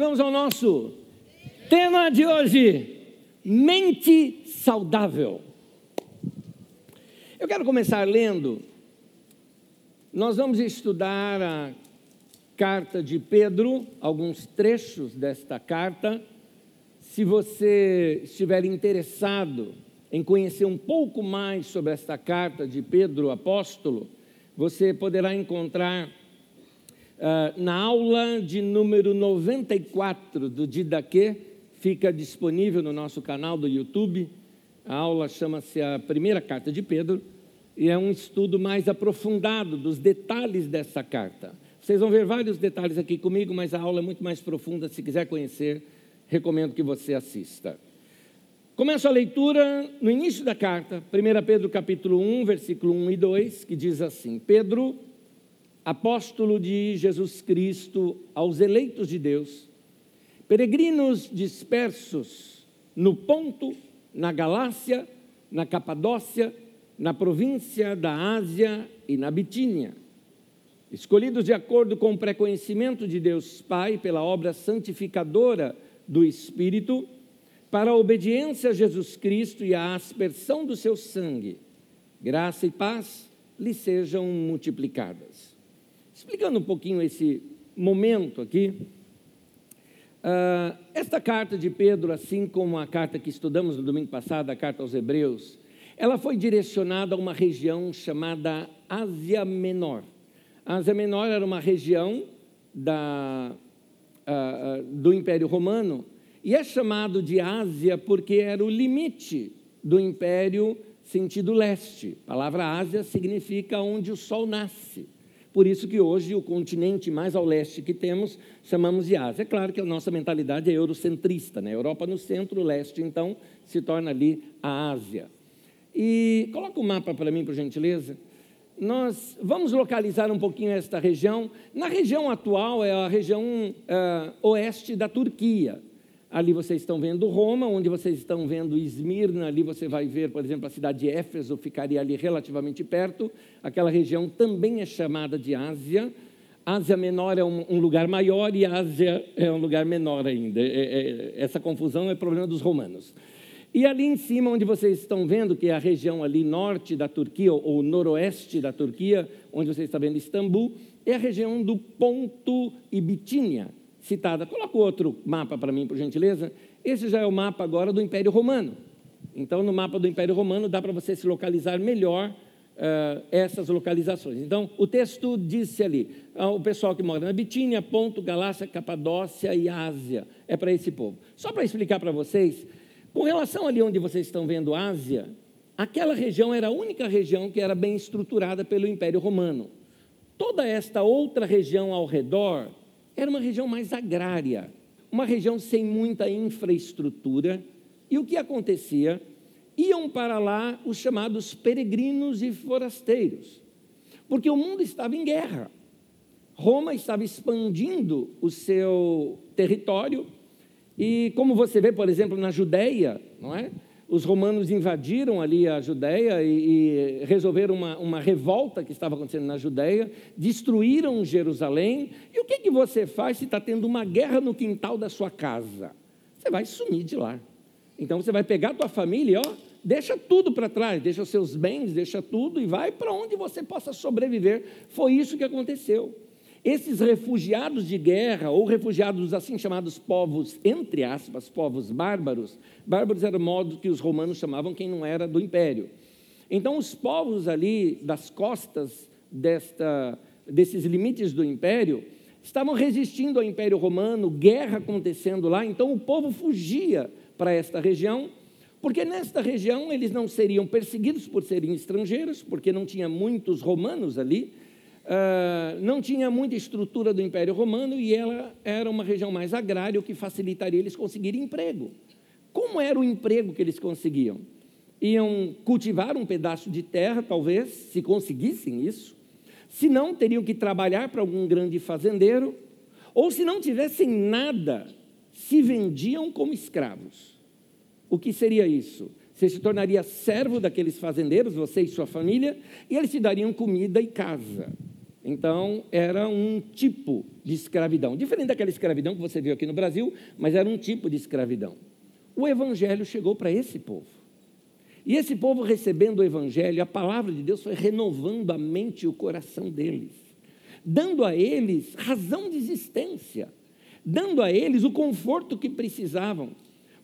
vamos ao nosso tema de hoje: mente saudável. Eu quero começar lendo. Nós vamos estudar a carta de Pedro, alguns trechos desta carta. Se você estiver interessado em conhecer um pouco mais sobre esta carta de Pedro apóstolo, você poderá encontrar uh, na aula de número 94 do Didaquê, fica disponível no nosso canal do YouTube. A aula chama-se A Primeira Carta de Pedro e é um estudo mais aprofundado dos detalhes dessa carta. Vocês vão ver vários detalhes aqui comigo, mas a aula é muito mais profunda. Se quiser conhecer, recomendo que você assista. Começo a leitura no início da carta, 1 Pedro capítulo 1, versículo 1 e 2, que diz assim: Pedro, apóstolo de Jesus Cristo, aos eleitos de Deus, peregrinos dispersos no Ponto, na Galácia, na Capadócia, na província da Ásia e na Bitínia, escolhidos de acordo com o preconhecimento de Deus Pai pela obra santificadora do Espírito, para a obediência a Jesus Cristo e a aspersão do seu sangue, graça e paz lhe sejam multiplicadas. Explicando um pouquinho esse momento aqui, uh, esta carta de Pedro, assim como a carta que estudamos no domingo passado, a carta aos Hebreus, ela foi direcionada a uma região chamada Ásia Menor. A Ásia Menor era uma região da, uh, uh, do Império Romano e é chamado de Ásia porque era o limite do império sentido leste. A palavra Ásia significa onde o sol nasce. Por isso que hoje o continente mais ao leste que temos chamamos de Ásia. É claro que a nossa mentalidade é eurocentrista, né? Europa no centro, o leste então se torna ali a Ásia. E coloca o mapa para mim, por gentileza. Nós vamos localizar um pouquinho esta região. Na região atual é a região uh, oeste da Turquia. Ali vocês estão vendo Roma, onde vocês estão vendo Esmirna, ali você vai ver, por exemplo, a cidade de Éfeso, ficaria ali relativamente perto. Aquela região também é chamada de Ásia. Ásia Menor é um, lugar maior e Ásia é um lugar menor ainda. É, é, essa confusão é problema dos romanos. E ali em cima, onde vocês estão vendo, que é a região ali norte da Turquia, ou noroeste da Turquia, onde vocês estão vendo Istambul, é a região do Ponto e Bitínia citada. Coloca outro mapa para mim, por gentileza. Esse já é o mapa agora do Império Romano. Então, no mapa do Império Romano, dá para você se localizar melhor uh, essas localizações. Então, o texto disse ali: uh, o pessoal que mora na Bitínia, Ponto, Galácia, Capadócia e Ásia. É para esse povo. Só para explicar para vocês, com relação ali onde vocês estão vendo Ásia, aquela região era a única região que era bem estruturada pelo Império Romano. Toda esta outra região ao redor era uma região mais agrária, uma região sem muita infraestrutura. E o que acontecia? Iam para lá os chamados peregrinos e forasteiros, porque o mundo estava em guerra. Roma estava expandindo o seu território, e como você vê, por exemplo, na Judéia, não é? Os romanos invadiram ali a Judéia e, e resolveram uma, uma, revolta que estava acontecendo na Judéia, destruíram Jerusalém. E o que, que você faz se está tendo uma guerra no quintal da sua casa? Você vai sumir de lá. Então você vai pegar a tua família, ó, deixa tudo para trás, deixa os seus bens, deixa tudo e vai para onde você possa sobreviver. Foi isso que aconteceu. Esses refugiados de guerra, ou refugiados assim chamados povos, entre aspas, povos bárbaros, bárbaros era o modo que os romanos chamavam quem não era do império. Então, os povos ali das costas desta, desses limites do império estavam resistindo ao império romano, guerra acontecendo lá, então o povo fugia para esta região, porque nesta região eles não seriam perseguidos por serem estrangeiros, porque não tinha muitos romanos ali, uh, não tinha muita estrutura do Império Romano e ela era uma região mais agrária, o que facilitaria eles conseguirem emprego. Como era o emprego que eles conseguiam? Iam cultivar um pedaço de terra, talvez, se conseguissem isso. Se não, teriam que trabalhar para algum grande fazendeiro. Ou se não tivessem nada, se vendiam como escravos. O que seria isso? Você se tornaria servo daqueles fazendeiros, você e sua família, e eles te dariam comida e casa. Então, era um tipo de escravidão, diferente daquela escravidão que você viu aqui no Brasil, mas era um tipo de escravidão. O Evangelho chegou para esse povo. E esse povo, recebendo o Evangelho, a palavra de Deus foi renovando a mente e o coração deles, dando a eles razão de existência, dando a eles o conforto que precisavam,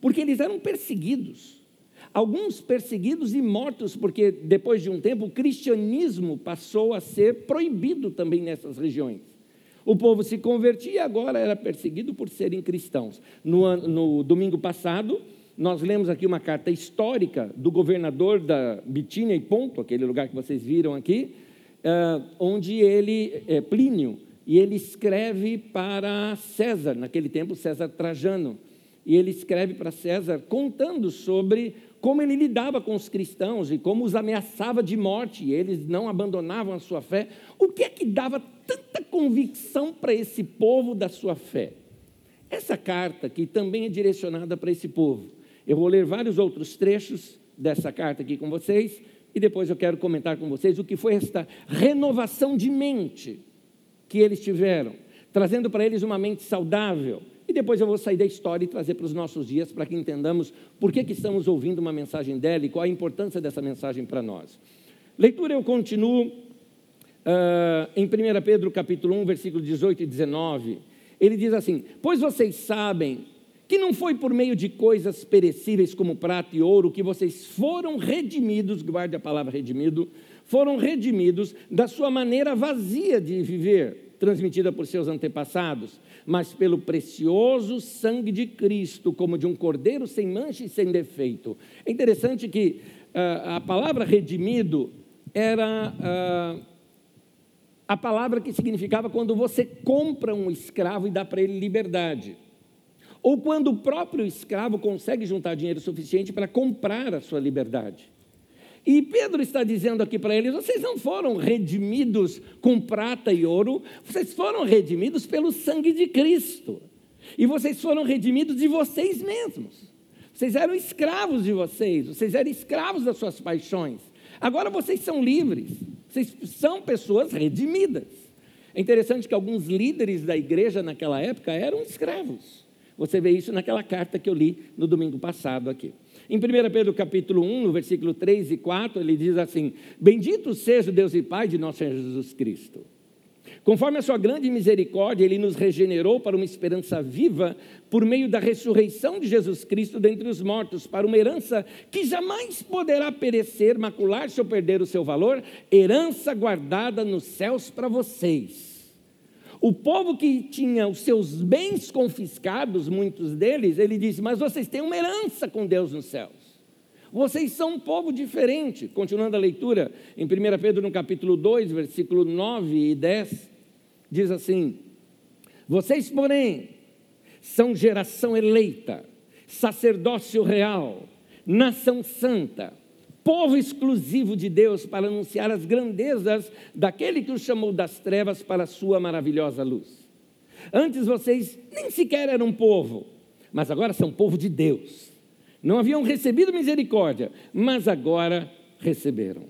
porque eles eram perseguidos. Alguns perseguidos e mortos, porque depois de um tempo o cristianismo passou a ser proibido também nessas regiões. O povo se convertia e agora era perseguido por serem cristãos. No, no, domingo passado, nós lemos aqui uma carta histórica do governador da Bitínia e Ponto, aquele lugar que vocês viram aqui, uh, onde ele, é, Plínio, e ele escreve para César, naquele tempo César Trajano, e ele escreve para César contando sobre como ele lidava com os cristãos e como os ameaçava de morte, e eles não abandonavam a sua fé. O que é que dava tanta convicção para esse povo da sua fé? Essa carta, que também é direcionada para esse povo, eu vou ler vários outros trechos dessa carta aqui com vocês, e depois eu quero comentar com vocês o que foi esta renovação de mente que eles tiveram, trazendo para eles uma mente saudável depois eu vou sair da história e trazer para os nossos dias para que entendamos por que, que estamos ouvindo uma mensagem dela e qual a importância dessa mensagem para nós. Leitura eu continuo uh, em 1 Pedro capítulo 1, versículo 18 e 19. Ele diz assim: Pois vocês sabem que não foi por meio de coisas perecíveis como prata e ouro que vocês foram redimidos, guarde a palavra redimido, foram redimidos da sua maneira vazia de viver, transmitida por seus antepassados mas pelo precioso sangue de Cristo, como de um cordeiro sem mancha e sem defeito. É interessante que uh, a palavra redimido era uh, a palavra que significava quando você compra um escravo e dá para ele liberdade. Ou quando o próprio escravo consegue juntar dinheiro suficiente para comprar a sua liberdade. E Pedro está dizendo aqui para eles: vocês não foram redimidos com prata e ouro, vocês foram redimidos pelo sangue de Cristo. E vocês foram redimidos de vocês mesmos. Vocês eram escravos de vocês, vocês eram escravos das suas paixões. Agora vocês são livres, vocês são pessoas redimidas. É interessante que alguns líderes da igreja naquela época eram escravos. Você vê isso naquela carta que eu li no domingo passado aqui. Em 1 Pedro capítulo 1, no versículo 3 e 4, ele diz assim: Bendito seja o Deus e Pai de nosso Senhor Jesus Cristo. Conforme a sua grande misericórdia, ele nos regenerou para uma esperança viva por meio da ressurreição de Jesus Cristo dentre os mortos, para uma herança que jamais poderá perecer, macular-se ou perder o seu valor, herança guardada nos céus para vocês o povo que tinha os seus bens confiscados, muitos deles, ele disse: Mas vocês têm uma herança com Deus nos céus. Vocês são um povo diferente. Continuando a leitura, em 1 Pedro, no capítulo 2, versículo 9 e 10, diz assim: Vocês, porém, são geração eleita, sacerdócio real, nação santa povo exclusivo de Deus para anunciar as grandezas daquele que os chamou das trevas para a sua maravilhosa luz. Antes vocês nem sequer eram povo, mas agora são povo de Deus. Não haviam recebido misericórdia, mas agora receberam.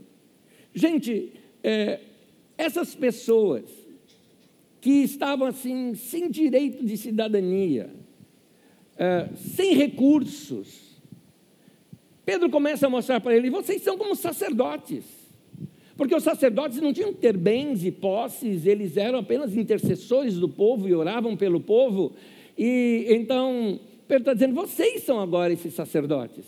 Gente, é, essas pessoas que estavam assim, sem direito de cidadania, é, sem recursos, Pedro começa a mostrar para ele: vocês são como sacerdotes. Porque os sacerdotes não tinham que ter bens e posses, eles eram apenas intercessores do povo e oravam pelo povo. E então, Pedro está dizendo: vocês são agora esses sacerdotes.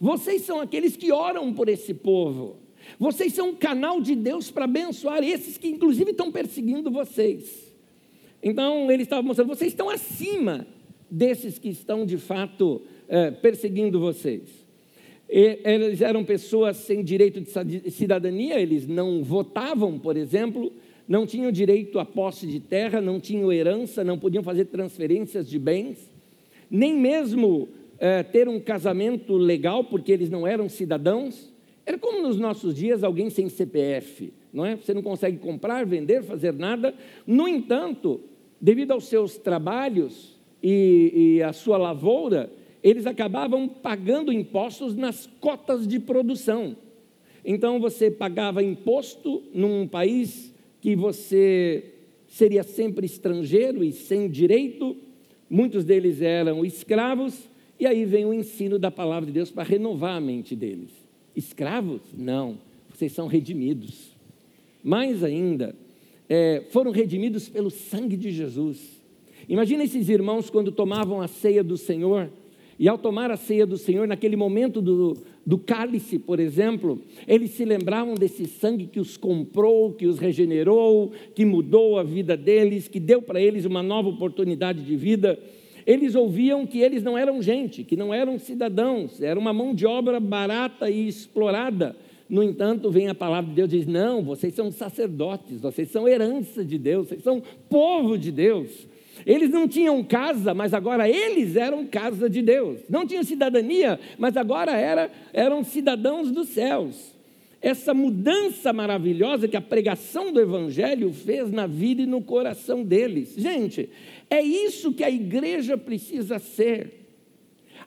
Vocês são aqueles que oram por esse povo. Vocês são um canal de Deus para abençoar esses que, inclusive, estão perseguindo vocês. Então, ele estava mostrando: vocês estão acima desses que estão, de fato, é, perseguindo vocês eles eram pessoas sem direito de cidadania, eles não votavam, por exemplo, não tinham direito à posse de terra, não tinham herança, não podiam fazer transferências de bens, nem mesmo é, ter um casamento legal, porque eles não eram cidadãos. Era como nos nossos dias alguém sem CPF, não é? Você não consegue comprar, vender, fazer nada. No entanto, devido aos seus trabalhos e, e à sua lavoura, eles acabavam pagando impostos nas cotas de produção. Então você pagava imposto num país que você seria sempre estrangeiro e sem direito, muitos deles eram escravos, e aí vem o ensino da palavra de Deus para renovar a mente deles. Escravos? Não, vocês são redimidos. Mais ainda, é, foram redimidos pelo sangue de Jesus. Imagina esses irmãos quando tomavam a ceia do Senhor, e ao tomar a ceia do Senhor, naquele momento do, do cálice, por exemplo, eles se lembravam desse sangue que os comprou, que os regenerou, que mudou a vida deles, que deu para eles uma nova oportunidade de vida. Eles ouviam que eles não eram gente, que não eram cidadãos, era uma mão de obra barata e explorada. No entanto, vem a palavra de Deus e diz: Não, vocês são sacerdotes, vocês são herança de Deus, vocês são povo de Deus. Eles não tinham casa, mas agora eles eram casa de Deus. Não tinham cidadania, mas agora era, eram cidadãos dos céus. Essa mudança maravilhosa que a pregação do Evangelho fez na vida e no coração deles. Gente, é isso que a igreja precisa ser.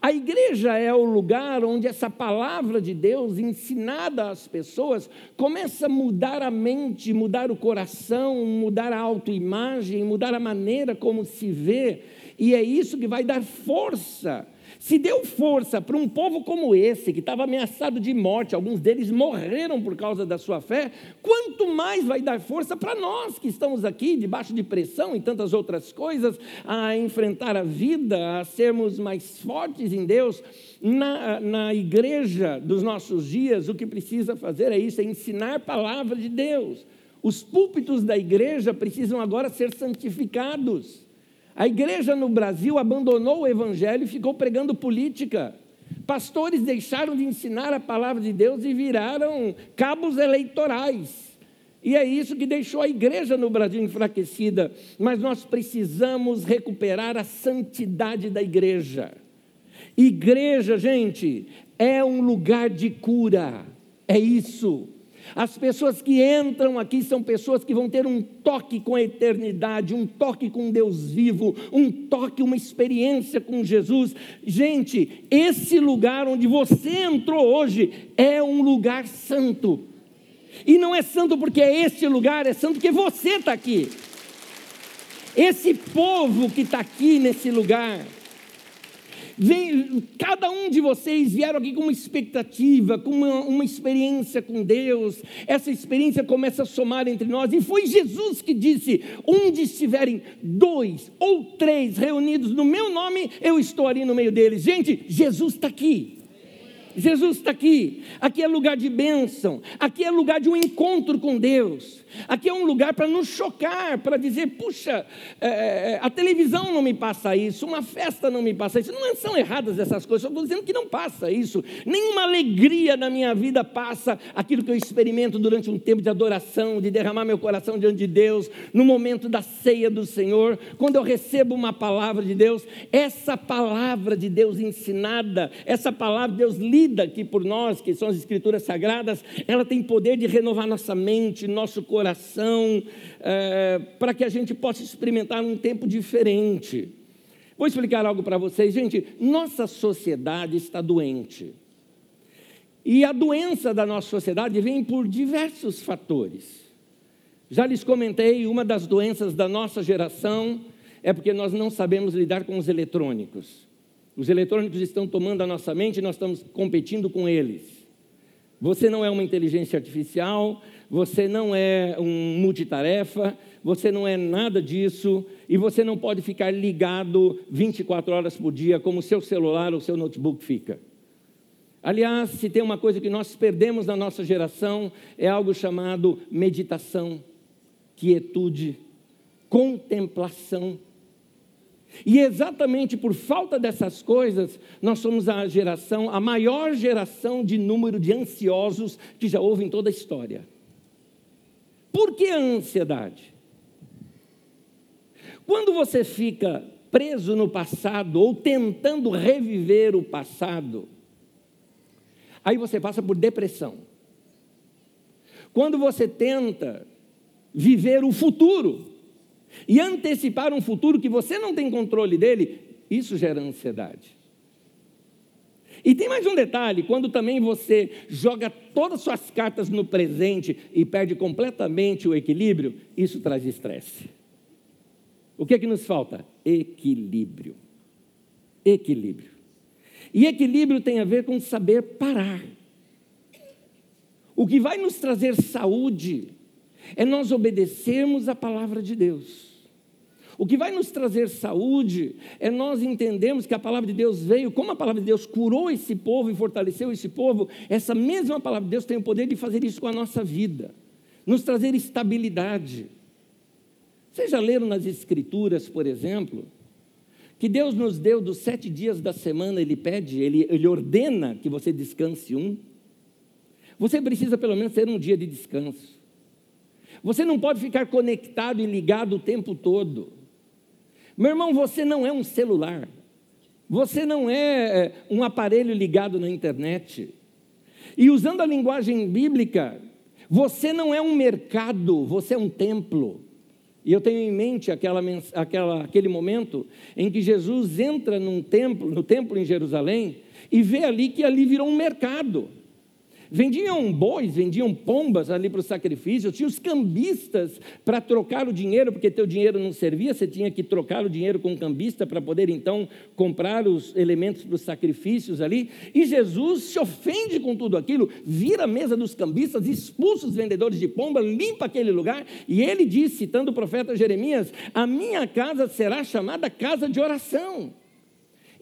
A igreja é o lugar onde essa palavra de Deus, ensinada às pessoas, começa a mudar a mente, mudar o coração, mudar a autoimagem, mudar a maneira como se vê, e é isso que vai dar força se deu força para um povo como esse, que estava ameaçado de morte, alguns deles morreram por causa da sua fé, quanto mais vai dar força para nós que estamos aqui, debaixo de pressão e tantas outras coisas, a enfrentar a vida, a sermos mais fortes em Deus. Na, na igreja dos nossos dias, o que precisa fazer é isso, é ensinar a palavra de Deus. Os púlpitos da igreja precisam agora ser santificados. A igreja no Brasil abandonou o evangelho e ficou pregando política. Pastores deixaram de ensinar a palavra de Deus e viraram cabos eleitorais. E é isso que deixou a igreja no Brasil enfraquecida. Mas nós precisamos recuperar a santidade da igreja. Igreja, gente, é um lugar de cura. É isso. As pessoas que entram aqui são pessoas que vão ter um toque com a eternidade, um toque com Deus vivo, um toque, uma experiência com Jesus. Gente, esse lugar onde você entrou hoje é um lugar santo. E não é santo porque é este lugar, é santo porque você está aqui. Esse povo que está aqui nesse lugar, Vem, cada um de vocês vieram aqui com uma expectativa, com uma, uma experiência com Deus. Essa experiência começa a somar entre nós. E foi Jesus que disse: Onde estiverem dois ou três reunidos no meu nome, eu estou ali no meio deles. Gente, Jesus está aqui. Jesus está aqui. Aqui é lugar de bênção. Aqui é lugar de um encontro com Deus. Aqui é um lugar para nos chocar, para dizer: puxa, é, é, a televisão não me passa isso, uma festa não me passa isso. Não são erradas essas coisas, eu estou dizendo que não passa isso. Nenhuma alegria na minha vida passa aquilo que eu experimento durante um tempo de adoração, de derramar meu coração diante de Deus, no momento da ceia do Senhor, quando eu recebo uma palavra de Deus. Essa palavra de Deus ensinada, essa palavra de Deus lida aqui por nós, que são as Escrituras Sagradas, ela tem poder de renovar nossa mente, nosso coração é, para que a gente possa experimentar um tempo diferente. Vou explicar algo para vocês, gente. Nossa sociedade está doente. E a doença da nossa sociedade vem por diversos fatores. Já lhes comentei, uma das doenças da nossa geração é porque nós não sabemos lidar com os eletrônicos. Os eletrônicos estão tomando a nossa mente e nós estamos competindo com eles. Você não é uma inteligência artificial, você não é um multitarefa, você não é nada disso, e você não pode ficar ligado 24 horas por dia como o seu celular ou seu notebook fica. Aliás, se tem uma coisa que nós perdemos na nossa geração, é algo chamado meditação, quietude, contemplação. E exatamente por falta dessas coisas, nós somos a geração, a maior geração de número de ansiosos que já houve em toda a história. Por que a ansiedade? Quando você fica preso no passado ou tentando reviver o passado, aí você passa por depressão. Quando você tenta viver o futuro e antecipar um futuro que você não tem controle dele, isso gera ansiedade. E tem mais um detalhe: quando também você joga todas as suas cartas no presente e perde completamente o equilíbrio, isso traz estresse. O que é que nos falta? Equilíbrio. Equilíbrio. E equilíbrio tem a ver com saber parar. O que vai nos trazer saúde é nós obedecermos a palavra de Deus. O que vai nos trazer saúde é nós entendermos que a palavra de Deus veio, como a palavra de Deus curou esse povo e fortaleceu esse povo, essa mesma palavra de Deus tem o poder de fazer isso com a nossa vida, nos trazer estabilidade. Vocês já leram nas Escrituras, por exemplo, que Deus nos deu dos sete dias da semana, Ele pede, Ele, Ele ordena que você descanse um. Você precisa pelo menos ter um dia de descanso. Você não pode ficar conectado e ligado o tempo todo. Meu irmão, você não é um celular. Você não é, é um aparelho ligado na internet. E usando a linguagem bíblica, você não é um mercado, você é um templo. E eu tenho em mente aquela, aquela, aquele momento em que Jesus entra num templo, no templo em Jerusalém e vê ali que ali virou um mercado. Vendiam bois, vendiam pombas ali para o sacrifício, tinha os cambistas para trocar o dinheiro, porque teu dinheiro não servia, você tinha que trocar o dinheiro com o cambista para poder então comprar os elementos para os sacrifícios ali. E Jesus se ofende com tudo aquilo, vira a mesa dos cambistas, expulsa os vendedores de pomba, limpa aquele lugar, e ele diz, citando o profeta Jeremias: A minha casa será chamada casa de oração.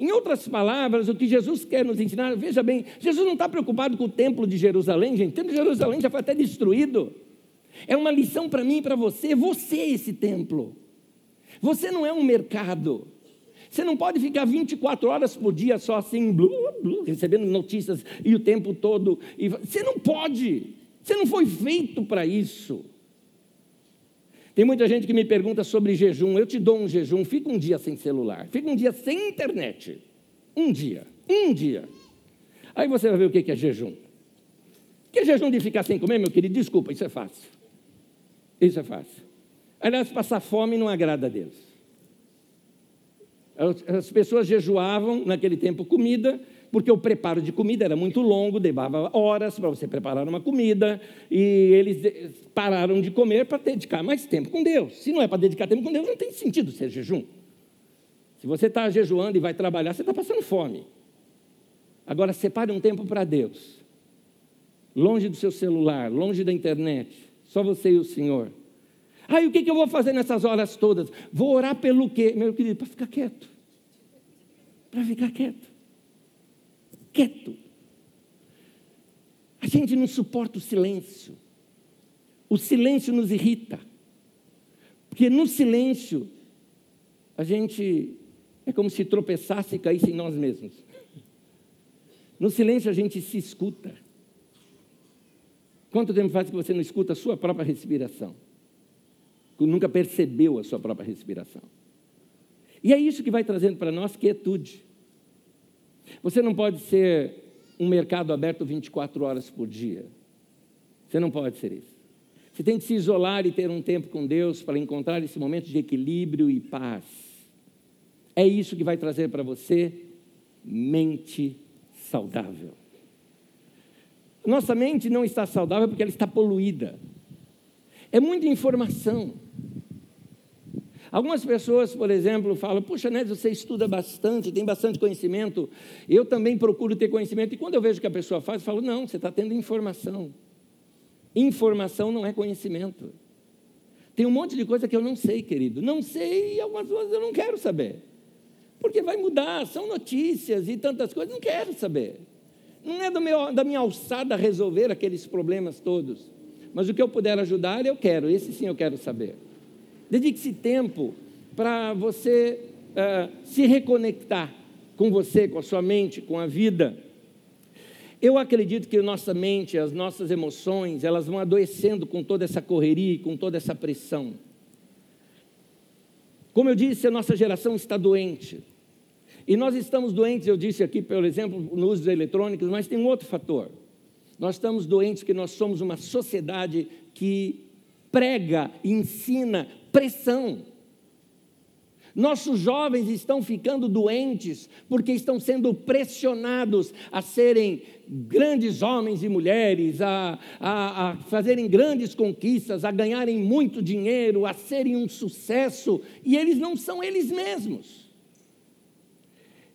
Em outras palavras, o que Jesus quer nos ensinar, veja bem, Jesus não está preocupado com o templo de Jerusalém, gente, o templo de Jerusalém já foi até destruído. É uma lição para mim e para você, você é esse templo. Você não é um mercado. Você não pode ficar 24 horas por dia só assim, blu, blu, recebendo notícias e o tempo todo. E você não pode. Você não foi feito para isso. Tem muita gente que me pergunta sobre jejum. Eu te dou um jejum, fica um dia sem celular, fica um dia sem internet. Um dia, um dia. Aí você vai ver o que é jejum. Que é jejum de ficar sem comer, meu querido? Desculpa, isso é fácil. Isso é fácil. Aliás, passar fome não agrada a Deus. As pessoas jejuavam naquele tempo comida, porque o preparo de comida era muito longo, levava horas para você preparar uma comida, e eles pararam de comer para dedicar mais tempo com Deus. Se não é para dedicar tempo com Deus, não tem sentido ser jejum. Se você está jejuando e vai trabalhar, você está passando fome. Agora, separe um tempo para Deus, longe do seu celular, longe da internet, só você e o Senhor. Aí o que, que eu vou fazer nessas horas todas? Vou orar pelo quê? Meu querido, para ficar quieto. Para ficar quieto quieto. A gente não suporta o silêncio. O silêncio nos irrita. Porque no silêncio, a gente é como se tropeçasse e caísse em nós mesmos. No silêncio, a gente se escuta. Quanto tempo faz que você não escuta a sua própria respiração? Que nunca percebeu a sua própria respiração. E é isso que vai trazendo para nós quietude. Você não pode ser um mercado aberto 24 horas por dia. Você não pode ser isso. Você tem que se isolar e ter um tempo com Deus para encontrar esse momento de equilíbrio e paz. É isso que vai trazer para você mente saudável. Nossa mente não está saudável porque ela está poluída. É muita informação. Algumas pessoas, por exemplo, falam: Puxa, Nédio, você estuda bastante, tem bastante conhecimento. Eu também procuro ter conhecimento. E quando eu vejo que a pessoa faz, eu falo: Não, você está tendo informação. Informação não é conhecimento. Tem um monte de coisa que eu não sei, querido. Não sei e algumas coisas eu não quero saber. Porque vai mudar, são notícias e tantas coisas, não quero saber. Não é meu, da minha alçada resolver aqueles problemas todos. Mas o que eu puder ajudar, eu quero. Esse sim eu quero saber. Dedique-se tempo para você uh, se reconectar com você, com a sua mente, com a vida. Eu acredito que a nossa mente, as nossas emoções, elas vão adoecendo com toda essa correria, com toda essa pressão. Como eu disse, a nossa geração está doente. E nós estamos doentes, eu disse aqui, por exemplo, no uso dos eletrônicos, mas tem um outro fator. Nós estamos doentes porque nós somos uma sociedade que prega, ensina pressão. Nossos jovens estão ficando doentes porque estão sendo pressionados a serem grandes homens e mulheres, a, a, a, fazerem grandes conquistas, a ganharem muito dinheiro, a serem um sucesso, e eles não são eles mesmos.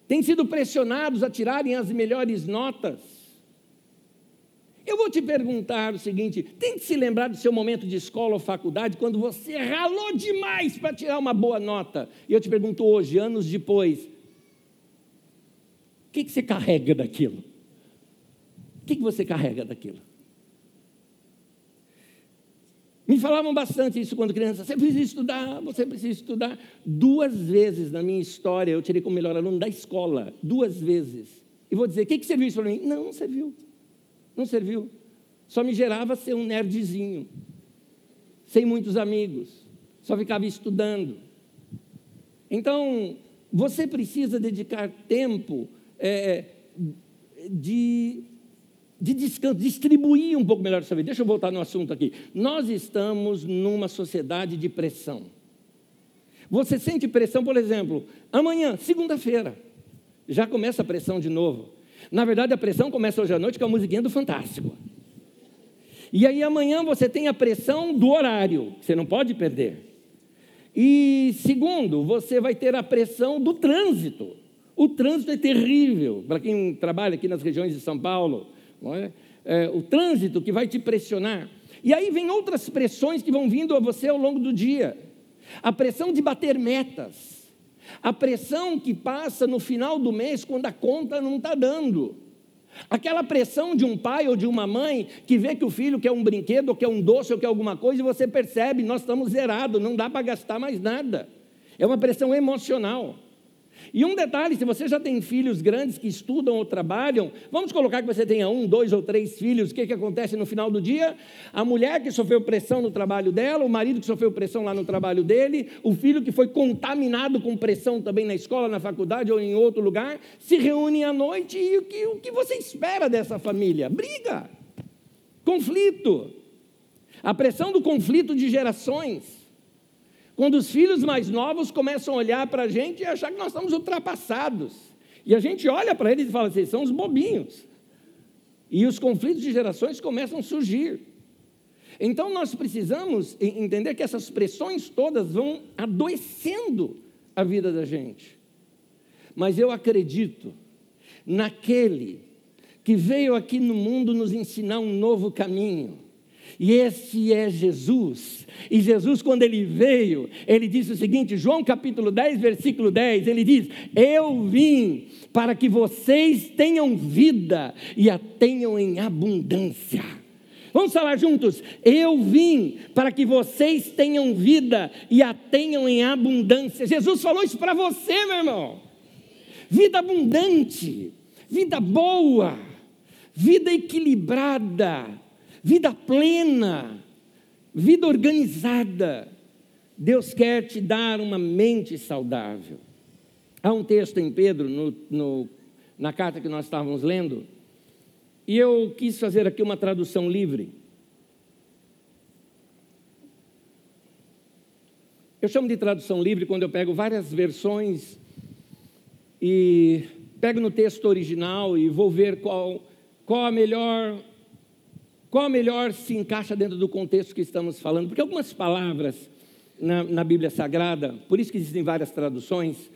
Têm sido pressionados a tirarem as melhores notas, eu vou te perguntar o seguinte: tente se lembrar do seu momento de escola ou faculdade, quando você ralou demais para tirar uma boa nota. E eu te pergunto hoje, anos depois, o que, que você carrega daquilo? O que, que você carrega daquilo? Me falavam bastante isso quando criança. Você precisa estudar, você precisa estudar. Duas vezes na minha história eu tirei como melhor aluno da escola. Duas vezes. E vou dizer, o que, que serviu isso para mim? Não, não serviu. Não serviu. Só me gerava ser um nerdzinho, sem muitos amigos, só ficava estudando. Então, você precisa dedicar tempo é, de, de descanso, distribuir um pouco melhor essa vida. Deixa eu voltar no assunto aqui. Nós estamos numa sociedade de pressão. Você sente pressão, por exemplo, amanhã, segunda-feira, já começa a pressão de novo. Na verdade, a pressão começa hoje à noite com a musiquinha do Fantástico. E aí amanhã você tem a pressão do horário, que você não pode perder. E segundo, você vai ter a pressão do trânsito. O trânsito é terrível para quem trabalha aqui nas regiões de São Paulo. É? É, o trânsito que vai te pressionar. E aí vem outras pressões que vão vindo a você ao longo do dia. A pressão de bater metas a pressão que passa no final do mês quando a conta não está dando. Aquela pressão de um pai ou de uma mãe que vê que o filho quer um brinquedo, ou quer um doce, ou quer alguma coisa, e você percebe, nós estamos zerados, não dá para gastar mais nada. É uma pressão emocional. E um detalhe: se você já tem filhos grandes que estudam ou trabalham, vamos colocar que você tenha um, dois ou três filhos, o que, que acontece no final do dia? A mulher que sofreu pressão no trabalho dela, o marido que sofreu pressão lá no trabalho dele, o filho que foi contaminado com pressão também na escola, na faculdade ou em outro lugar, se reúnem à noite e o que, o que você espera dessa família? Briga, conflito. A pressão do conflito de gerações. Quando os filhos mais novos começam a olhar para a gente e achar que nós estamos ultrapassados. E a gente olha para eles e fala assim: são os bobinhos. E os conflitos de gerações começam a surgir. Então nós precisamos entender que essas pressões todas vão adoecendo a vida da gente. Mas eu acredito naquele que veio aqui no mundo nos ensinar um novo caminho e esse é Jesus. E Jesus, quando ele veio, ele disse o seguinte: João capítulo 10, versículo 10, ele diz: Eu vim para que vocês tenham vida e a tenham em abundância. Vamos falar juntos? Eu vim para que vocês tenham vida e a tenham em abundância. Jesus falou isso para você, meu irmão. Vida abundante, vida boa, vida equilibrada vida plena, vida organizada. Deus quer te dar uma mente saudável. Há um texto em Pedro, no, no, na carta que nós estávamos lendo, e eu quis fazer aqui uma tradução livre. Eu chamo de tradução livre quando eu pego várias versões e pego no texto original e vou ver qual, qual a melhor qual melhor se encaixa dentro do contexto que estamos falando? Porque algumas palavras na, na Bíblia Sagrada, por isso que existem várias traduções,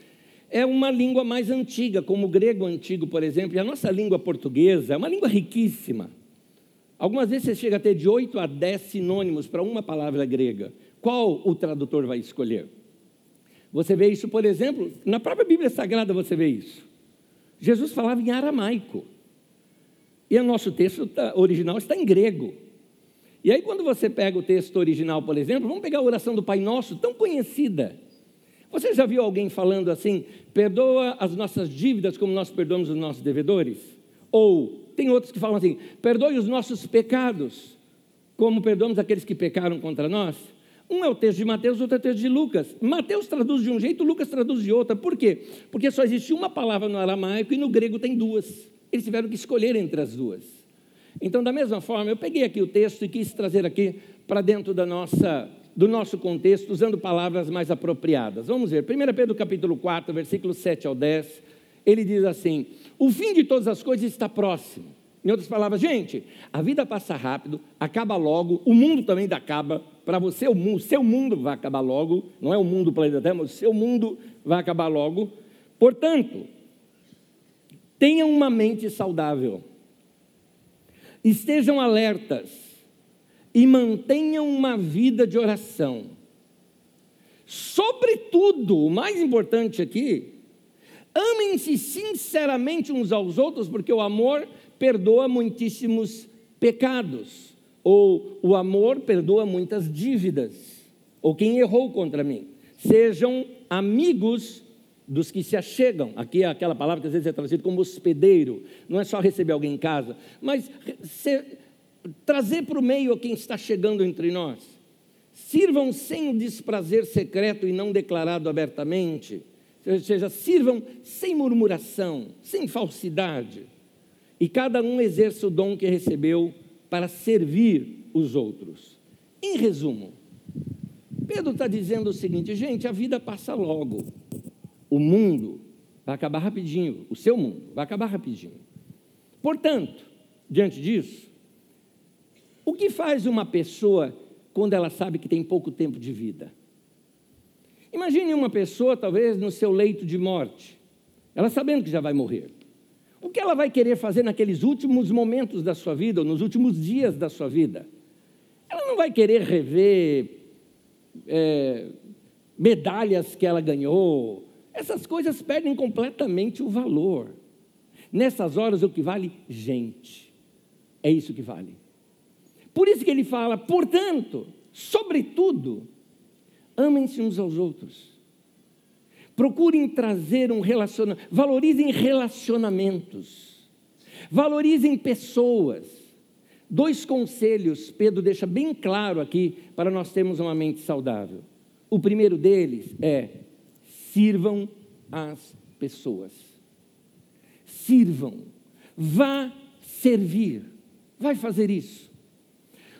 é uma língua mais antiga, como o grego antigo, por exemplo, e a nossa língua portuguesa é uma língua riquíssima. Algumas vezes você chega a ter de 8 a 10 sinônimos para uma palavra grega. Qual o tradutor vai escolher? Você vê isso, por exemplo, na própria Bíblia Sagrada você vê isso. Jesus falava em aramaico. E o nosso texto tá, original está em grego. E aí, quando você pega o texto original, por exemplo, vamos pegar a oração do Pai Nosso, tão conhecida. Você já viu alguém falando assim: perdoa as nossas dívidas como nós perdoamos os nossos devedores? Ou tem outros que falam assim: perdoe os nossos pecados como perdoamos aqueles que pecaram contra nós? Um é o texto de Mateus, outro é o texto de Lucas. Mateus traduz de um jeito, Lucas traduz de outra. Por quê? Porque só existe uma palavra no aramaico e no grego tem duas. Eles tiveram que escolher entre as duas. Então, da mesma forma, eu peguei aqui o texto e quis trazer aqui para dentro da nossa do nosso contexto usando palavras mais apropriadas. Vamos ver, 1 Pedro capítulo 4, versículos 7 ao 10, ele diz assim: O fim de todas as coisas está próximo. Em outras palavras, gente, a vida passa rápido, acaba logo, o mundo também acaba. Para você, o mundo, seu mundo vai acabar logo, não é o mundo do planeta Terra, mas o seu mundo vai acabar logo. Portanto, tenham uma mente saudável, estejam alertas e mantenham uma vida de oração. Sobretudo, o mais importante aqui, amem-se sinceramente uns aos outros, porque o amor perdoa muitíssimos pecados, ou o amor perdoa muitas dívidas, ou quem errou contra mim. Sejam amigos dos que se achegam. Aqui é aquela palavra que às vezes é traduzida como hospedeiro. Não é só receber alguém em casa, mas ser, trazer para o meio quem está chegando entre nós. Sirvam sem o desprazer secreto e não declarado abertamente. Ou seja, sirvam sem murmuração, sem falsidade e cada um exerça o dom que recebeu para servir os outros. Em resumo, Pedro está dizendo o seguinte, gente, a vida passa logo, o mundo vai acabar rapidinho, o seu mundo vai acabar rapidinho. Portanto, diante disso, o que faz uma pessoa quando ela sabe que tem pouco tempo de vida? Imagine uma pessoa, talvez, no seu leito de morte, ela sabendo que já vai morrer. O que ela vai querer fazer naqueles últimos momentos da sua vida, ou nos últimos dias da sua vida? Ela não vai querer rever é, medalhas que ela ganhou. Essas coisas perdem completamente o valor. Nessas horas, o que vale? Gente. É isso que vale. Por isso que ele fala, portanto, sobretudo, amem-se uns aos outros Procurem trazer um relacionamento, valorizem relacionamentos, valorizem pessoas. Dois conselhos, Pedro deixa bem claro aqui para nós termos uma mente saudável. O primeiro deles é: sirvam as pessoas. Sirvam, vá servir, vai fazer isso.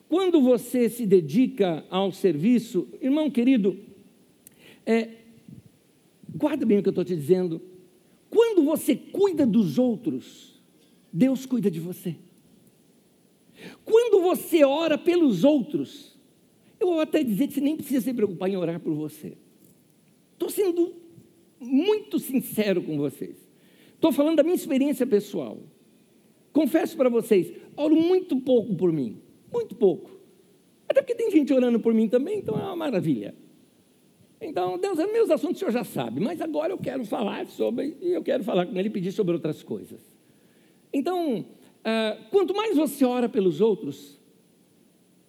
Quando você se dedica ao serviço, irmão querido, é, Guarda bem o que eu estou te dizendo. Quando você cuida dos outros, Deus cuida de você. Quando você ora pelos outros, eu vou até dizer que você nem precisa se preocupar em orar por você. Estou sendo muito sincero com vocês. Estou falando da minha experiência pessoal. Confesso para vocês, oro muito pouco por mim. Muito pouco. Até porque tem gente orando por mim também, então é uma maravilha. Então, Deus, meus assuntos o senhor já sabe, mas agora eu quero falar sobre, e eu quero falar com ele e pedir sobre outras coisas. Então, ah, quanto mais você ora pelos outros,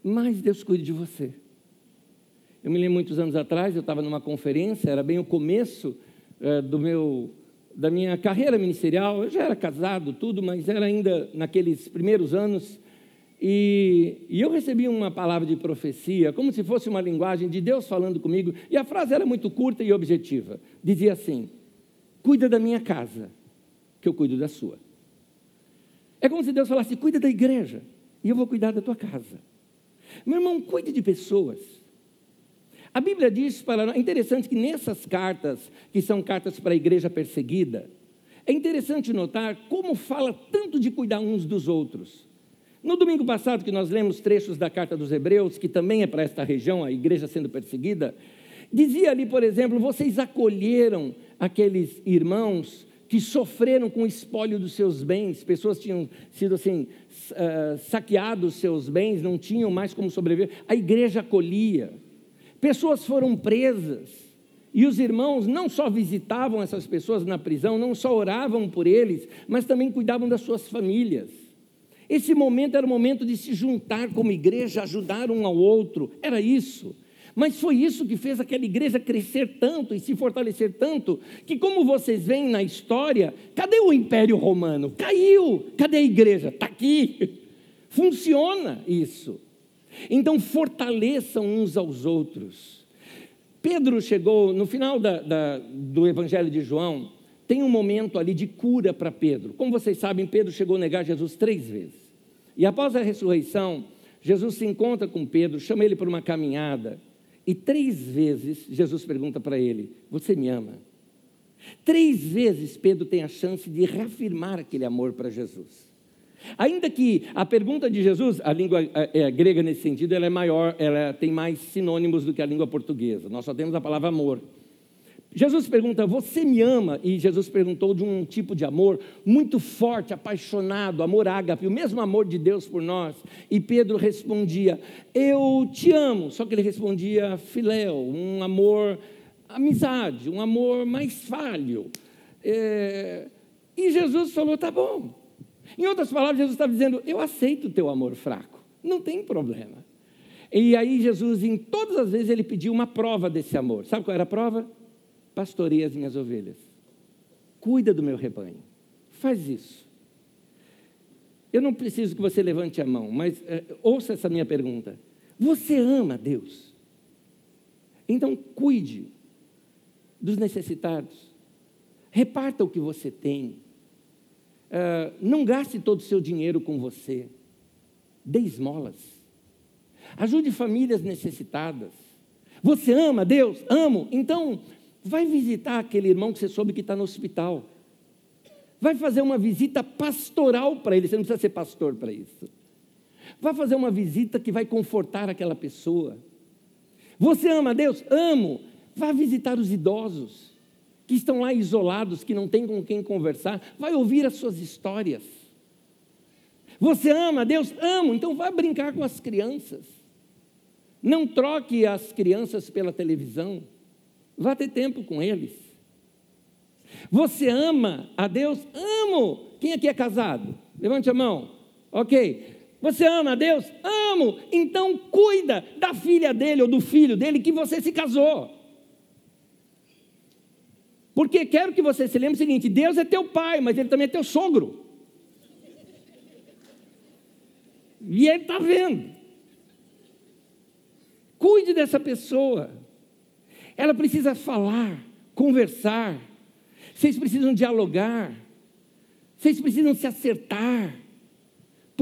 mais Deus cuida de você. Eu me lembro muitos anos atrás, eu estava numa conferência, era bem o começo do meu, da minha carreira ministerial. Eu já era casado, tudo, mas era ainda naqueles primeiros anos. E, e, eu recebi uma palavra de profecia, como se fosse uma linguagem de Deus falando comigo, e a frase era muito curta e objetiva. Dizia assim: Cuida da minha casa, que eu cuido da sua. É como se Deus falasse: Cuida da igreja, e eu vou cuidar da tua casa. Meu irmão, cuide de pessoas. A Bíblia diz para nós, é interessante que nessas cartas, que são cartas para a igreja perseguida, é interessante notar como fala tanto de cuidar uns dos outros. No domingo passado, que nós lemos trechos da carta dos Hebreus, que também é para esta região, a igreja sendo perseguida, dizia ali, por exemplo, vocês acolheram aqueles irmãos que sofreram com o espólio dos seus bens, pessoas tinham sido assim, uh, saqueados seus bens, não tinham mais como sobreviver, a igreja acolhia, pessoas foram presas, e os irmãos não só visitavam essas pessoas na prisão, não só oravam por eles, mas também cuidavam das suas famílias. Esse momento era o momento de se juntar como igreja, ajudar um ao outro, era isso. Mas foi isso que fez aquela igreja crescer tanto e se fortalecer tanto, que como vocês veem na história, cadê o Império Romano? Caiu. Cadê a igreja? Está aqui. Funciona isso. Então fortaleçam uns aos outros. Pedro chegou, no final da, da, do Evangelho de João, tem um momento ali de cura para Pedro. Como vocês sabem, Pedro chegou a negar Jesus três vezes. E após a ressurreição, Jesus se encontra com Pedro, chama ele para uma caminhada E três vezes Jesus pergunta para ele: Você me ama? Três vezes Pedro tem a chance de reafirmar aquele amor para Jesus. Ainda que a pergunta de Jesus, a língua é, grega nesse sentido, ela é maior, ela tem mais sinônimos do que a língua portuguesa. Nós só temos a palavra amor. Jesus pergunta: Você me ama? E Jesus perguntou de um tipo de amor muito forte, apaixonado, amor ágape, o mesmo amor de Deus por nós. E Pedro respondia: Eu te amo. Só que ele respondia filéu, um amor, amizade, um amor mais falho. É... E Jesus falou: Tá bom. Em outras palavras, Jesus estava dizendo: Eu aceito o teu amor fraco, não tem problema. E aí, Jesus, em todas as vezes, ele pediu uma prova desse amor. Sabe qual era a prova? pastoreia as minhas ovelhas. Cuida do meu rebanho. Faz isso. Eu não preciso que você levante a mão, mas é, ouça essa minha pergunta. Você ama Deus? Então cuide dos necessitados. Reparta o que você tem. Uh, não gaste todo o seu dinheiro com você. Dê esmolas. Ajude famílias necessitadas. Você ama Deus? Amo. Então, Vai visitar aquele irmão que você soube que está no hospital. Vai fazer uma visita pastoral para ele. Você não precisa ser pastor para isso. Vai fazer uma visita que vai confortar aquela pessoa. Você ama Deus? Amo. Vá visitar os idosos que estão lá isolados, que não têm com quem conversar. Vai ouvir as suas histórias. Você ama Deus? Amo. Então vá brincar com as crianças. Não troque as crianças pela televisão. Vá ter tempo com eles. Você ama a Deus? Amo. Quem aqui é casado? Levante a mão. Ok. Você ama a Deus? Amo. Então cuida da filha dele ou do filho dele que você se casou. Porque quero que você se lembre o seguinte: Deus é teu pai, mas ele também é teu sogro. E ele está vendo. Cuide dessa pessoa. Ela precisa falar, conversar. Vocês precisam dialogar. Vocês precisam se acertar.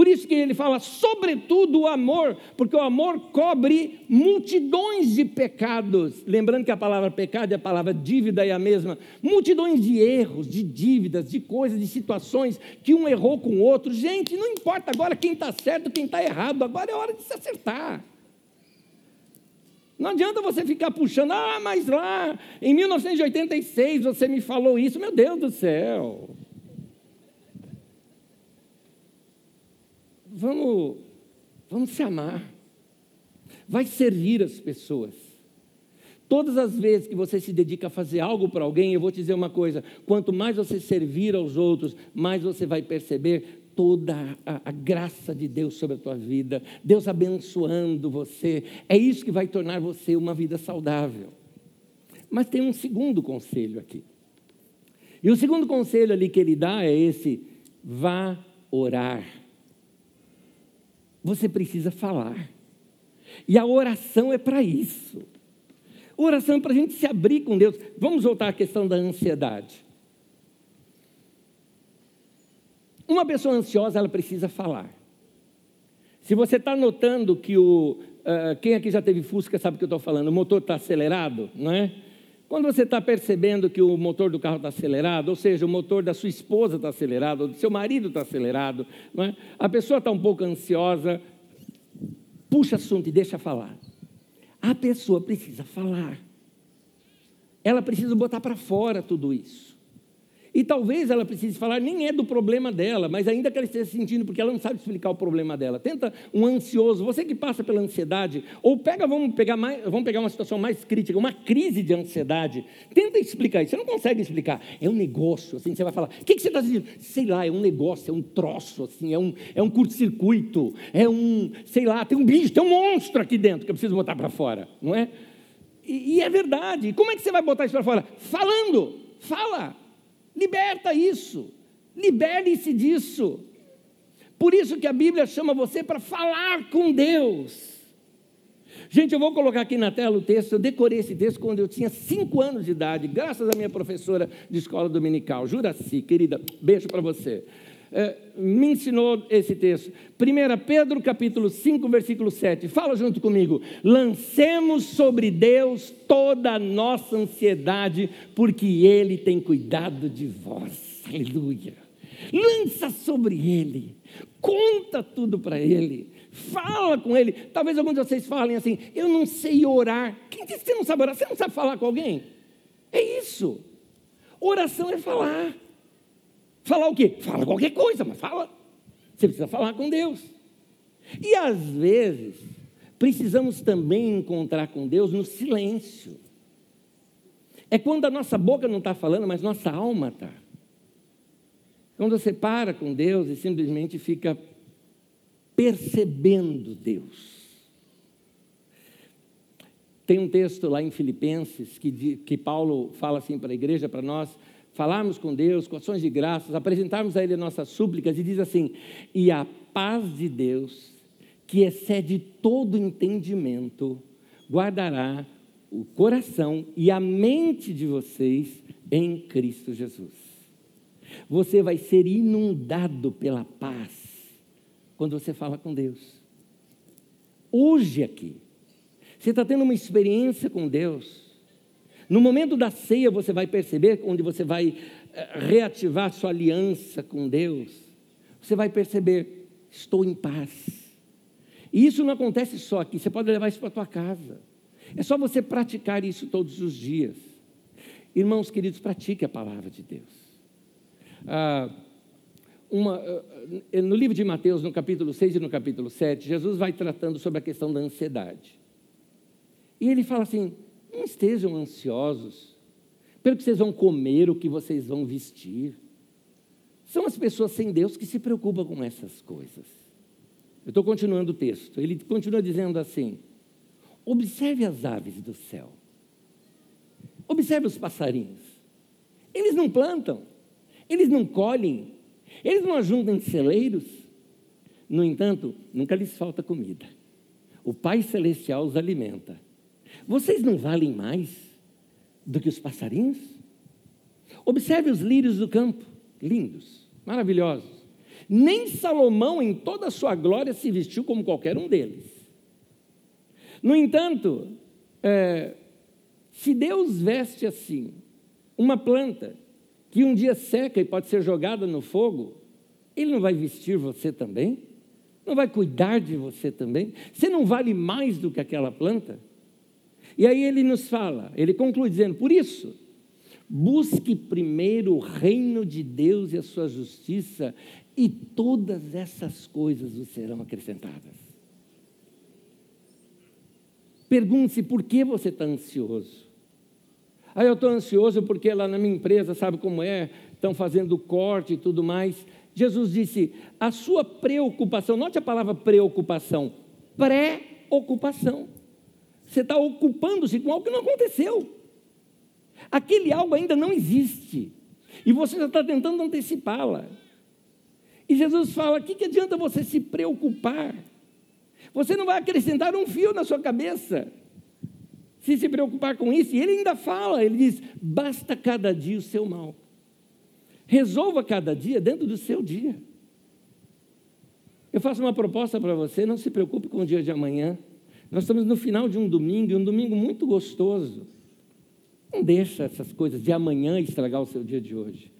Por isso que ele fala, sobretudo o amor, porque o amor cobre multidões de pecados. Lembrando que a palavra pecado e a palavra dívida é a mesma. Multidões de erros, de dívidas, de coisas, de situações que um errou com o outro. Gente, não importa agora quem está certo, quem está errado, agora é hora de se acertar. Não adianta você ficar puxando, ah, mas lá em 1986 você me falou isso, meu Deus do céu. Vamos, vamos se amar. Vai servir as pessoas. Todas as vezes que você se dedica a fazer algo para alguém, eu vou te dizer uma coisa: quanto mais você servir aos outros, mais você vai perceber toda a, a, graça de Deus sobre a tua vida, Deus abençoando você. É isso que vai tornar você uma vida saudável. Mas tem um segundo conselho aqui. E o segundo conselho ali que ele dá é esse: vá orar. Você precisa falar. E a oração é para isso. Oração é para a gente se abrir com Deus. Vamos voltar à questão da ansiedade. Uma pessoa ansiosa, ela precisa falar. Se você está notando que o. Uh, quem aqui já teve Fusca sabe o que eu estou falando, o motor está acelerado, não é? Quando você está percebendo que o motor do carro está acelerado, ou seja, o motor da sua esposa está acelerado, ou do seu marido está acelerado, é? a pessoa está um pouco ansiosa, puxa assunto e deixa falar. A pessoa precisa falar. Ela precisa botar para fora tudo isso. E talvez ela precise falar, nem é do problema dela, mas ainda que ela esteja sentindo, porque ela não sabe explicar o problema dela. Tenta um ansioso, você que passa pela ansiedade, ou pega, vamos pegar, mais, vamos pegar uma situação mais crítica, uma crise de ansiedade. Tenta explicar isso, você não consegue explicar. É um negócio, assim, você vai falar, o que, que você está dizendo? Sei lá, é um negócio, é um troço, assim, é um, é um curto-circuito, é um, sei lá, tem um bicho, tem um monstro aqui dentro que eu preciso botar para fora, não é? E, e é verdade. Como é que você vai botar isso para fora? Falando, fala. Liberta isso. Libere-se disso. Por isso que a Bíblia chama você para falar com Deus. Gente, eu vou colocar aqui na tela o texto. Eu decorei esse texto quando eu tinha cinco anos de idade, graças à minha professora de escola dominical, Juraci, querida, beijo para você. É, me ensinou esse texto. 1 Pedro capítulo 5, versículo 7. Fala junto comigo. Lancemos sobre Deus toda a nossa ansiedade, porque Ele tem cuidado de vós. Aleluia. Lança sobre Ele. Conta tudo para Ele. Fala com Ele. Talvez alguns de vocês falem assim: Eu não sei orar. Quem disse que você não sabe orar? Você não sabe falar com alguém? É isso. Oração é falar. Falar o quê? Fala qualquer coisa, mas fala. Você precisa falar com Deus. E às vezes, precisamos também encontrar com Deus no silêncio. É quando a nossa boca não está falando, mas nossa alma está. Quando você para com Deus e simplesmente fica percebendo Deus. Tem um texto lá em Filipenses que, que Paulo fala assim para a igreja, para nós, falarmos com Deus com ações de graças, apresentarmos a Ele nossas súplicas e diz assim: e a paz de Deus, que excede todo entendimento, guardará o coração e a mente de vocês em Cristo Jesus. Você vai ser inundado pela paz quando você fala com Deus. Hoje aqui, você está tendo uma experiência com Deus no momento da ceia, você vai perceber, onde você vai eh, reativar sua aliança com Deus, você vai perceber: estou em paz. E isso não acontece só aqui, você pode levar isso para a tua casa. É só você praticar isso todos os dias. Irmãos queridos, pratique a palavra de Deus. Ah, uma, ah, no livro de Mateus, no capítulo 6 e no capítulo 7, Jesus vai tratando sobre a questão da ansiedade. E ele fala assim: não estejam ansiosos pelo que vocês vão comer, o que vocês vão vestir. São as pessoas sem Deus que se preocupam com essas coisas. Eu estou continuando o texto. Ele continua dizendo assim: observe as aves do céu. Observe os passarinhos. Eles não plantam, eles não colhem, eles não ajuntam em celeiros. No entanto, nunca lhes falta comida. O Pai Celestial os alimenta. Vocês não valem mais do que os passarinhos? Observe os lírios do campo, lindos, maravilhosos. Nem Salomão, em toda a sua glória, se vestiu como qualquer um deles. No entanto, é, se Deus veste assim uma planta que um dia seca e pode ser jogada no fogo, Ele não vai vestir você também? Não vai cuidar de você também? Você não vale mais do que aquela planta? E aí ele nos fala, ele conclui dizendo: por isso, busque primeiro o reino de Deus e a sua justiça, e todas essas coisas vos serão acrescentadas. Pergunte-se por que você está ansioso. Ah, eu estou ansioso porque lá na minha empresa, sabe como é? Estão fazendo corte e tudo mais. Jesus disse: a sua preocupação, note a palavra preocupação, pré-ocupação. Você está ocupando-se com algo que não aconteceu. Aquele algo ainda não existe. E você já está tentando antecipá-la. E Jesus fala: o que, que adianta você se preocupar? Você não vai acrescentar um fio na sua cabeça se se preocupar com isso. E ele ainda fala: ele diz, basta cada dia o seu mal. Resolva cada dia dentro do seu dia. Eu faço uma proposta para você: não se preocupe com o dia de amanhã. Nós estamos no final de um domingo, e um domingo muito gostoso. Não deixa essas coisas de amanhã estragar o seu dia de hoje.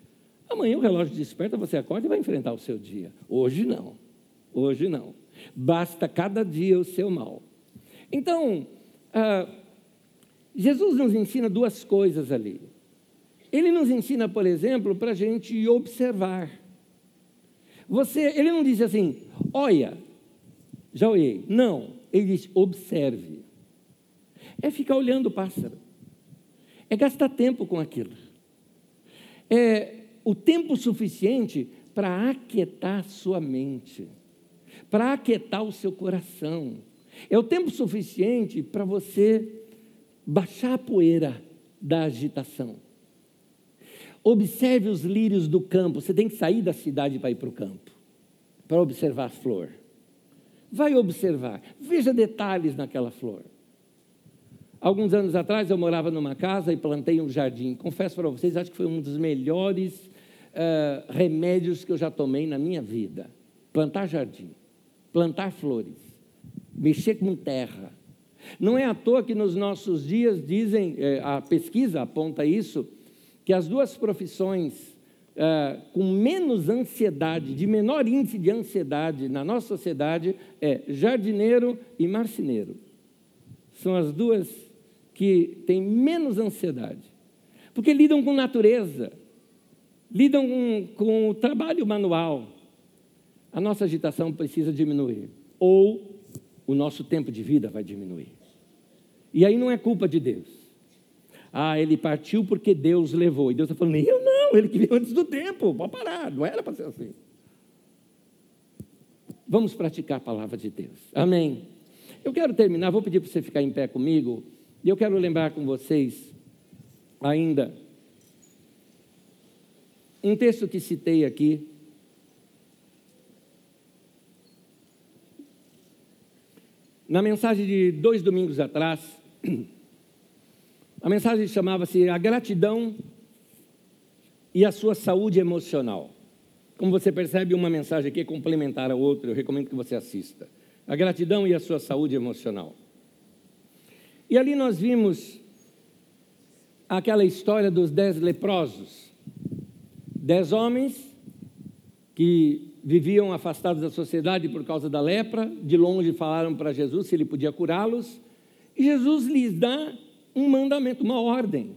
Amanhã o relógio desperta, você acorda e vai enfrentar o seu dia. Hoje não. Hoje não. Basta cada dia o seu mal. Então, ah, Jesus nos ensina duas coisas ali. Ele nos ensina, por exemplo, para a gente observar. Você, ele não diz assim, olha, já olhei. Não, ele diz: observe. É ficar olhando o pássaro. É gastar tempo com aquilo. É o tempo suficiente para aquietar sua mente, para aquietar o seu coração. É o tempo suficiente para você baixar a poeira da agitação. Observe os lírios do campo. Você tem que sair da cidade para ir para o campo, para observar a flor. Vai observar, veja detalhes naquela flor. Alguns anos atrás eu morava numa casa e plantei um jardim. Confesso para vocês, acho que foi um dos melhores uh, remédios que eu já tomei na minha vida: plantar jardim, plantar flores, mexer com terra. Não é à toa que nos nossos dias dizem, eh, a pesquisa aponta isso, que as duas profissões uh, com menos ansiedade, de menor índice de ansiedade na nossa sociedade é jardineiro e marceneiro. São as duas que têm menos ansiedade, porque lidam com natureza, lidam com, com o trabalho manual. A nossa agitação precisa diminuir, ou o nosso tempo de vida vai diminuir. E aí não é culpa de Deus. Ah, ele partiu porque Deus levou. E Deus está falando, eu não, ele queria antes do tempo, pode parar, não era para ser assim. Vamos praticar a palavra de Deus. Amém. Eu quero terminar, vou pedir para você ficar em pé comigo, e eu quero lembrar com vocês ainda um texto que citei aqui. Na mensagem de dois domingos atrás, A mensagem chamava-se A Gratidão e a Sua Saúde Emocional. Como você percebe, uma mensagem aqui é complementar a outra, eu recomendo que você assista. A gratidão e a sua saúde emocional. E ali nós vimos aquela história dos dez leprosos. Dez homens que viviam afastados da sociedade por causa da lepra, de longe falaram para Jesus se ele podia curá-los, e Jesus lhes dá um mandamento, uma ordem.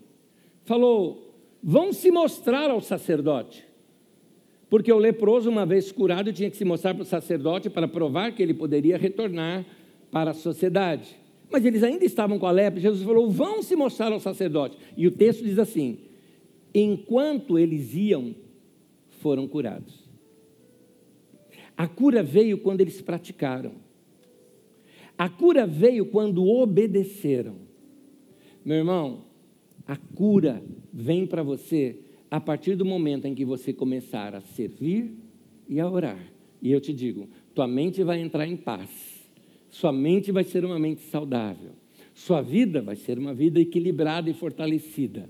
Falou: vão se mostrar ao sacerdote. Porque o leproso, uma vez curado, tinha que se mostrar para o sacerdote para provar que ele poderia retornar para a sociedade. Mas eles ainda estavam com a lepra. Jesus falou: vão se mostrar ao sacerdote. E o texto diz assim: enquanto eles iam, foram curados. A cura veio quando eles praticaram. A cura veio quando obedeceram. Meu irmão, a cura vem para você a partir do momento em que você começar a servir e a orar. E eu te digo, tua mente vai entrar em paz. Sua mente vai ser uma mente saudável. Sua vida vai ser uma vida equilibrada e fortalecida.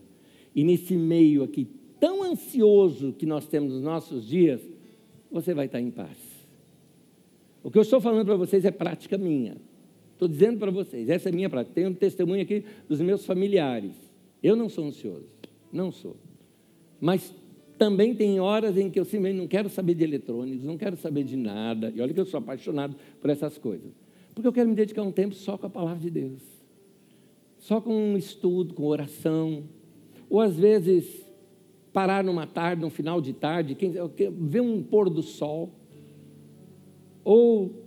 E nesse meio aqui tão ansioso que nós temos nos nossos dias, você vai estar em paz. O que eu estou falando para vocês é prática minha. Estou dizendo para vocês, essa é minha prática. Tenho um testemunho aqui dos meus familiares. Eu não sou ansioso, não sou. Mas também tem horas em que eu simplesmente não quero saber de eletrônicos, não quero saber de nada. E olha que eu sou apaixonado por essas coisas. Porque eu quero me dedicar um tempo só com a palavra de Deus. Só com um estudo, com oração. Ou às vezes parar numa tarde, num final de tarde, ver um pôr do sol. Ou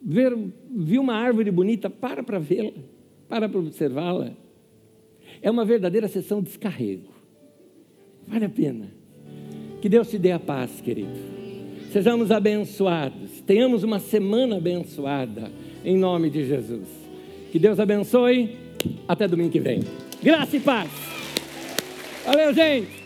ver, viu uma árvore bonita, para para vê-la, para para observá-la. É uma verdadeira sessão de descarrego. Vale a pena. Que Deus te dê a paz, querido. Sejamos abençoados. Tenhamos uma semana abençoada, em nome de Jesus. Que Deus abençoe. Até domingo que vem. Graça e paz. Valeu, gente.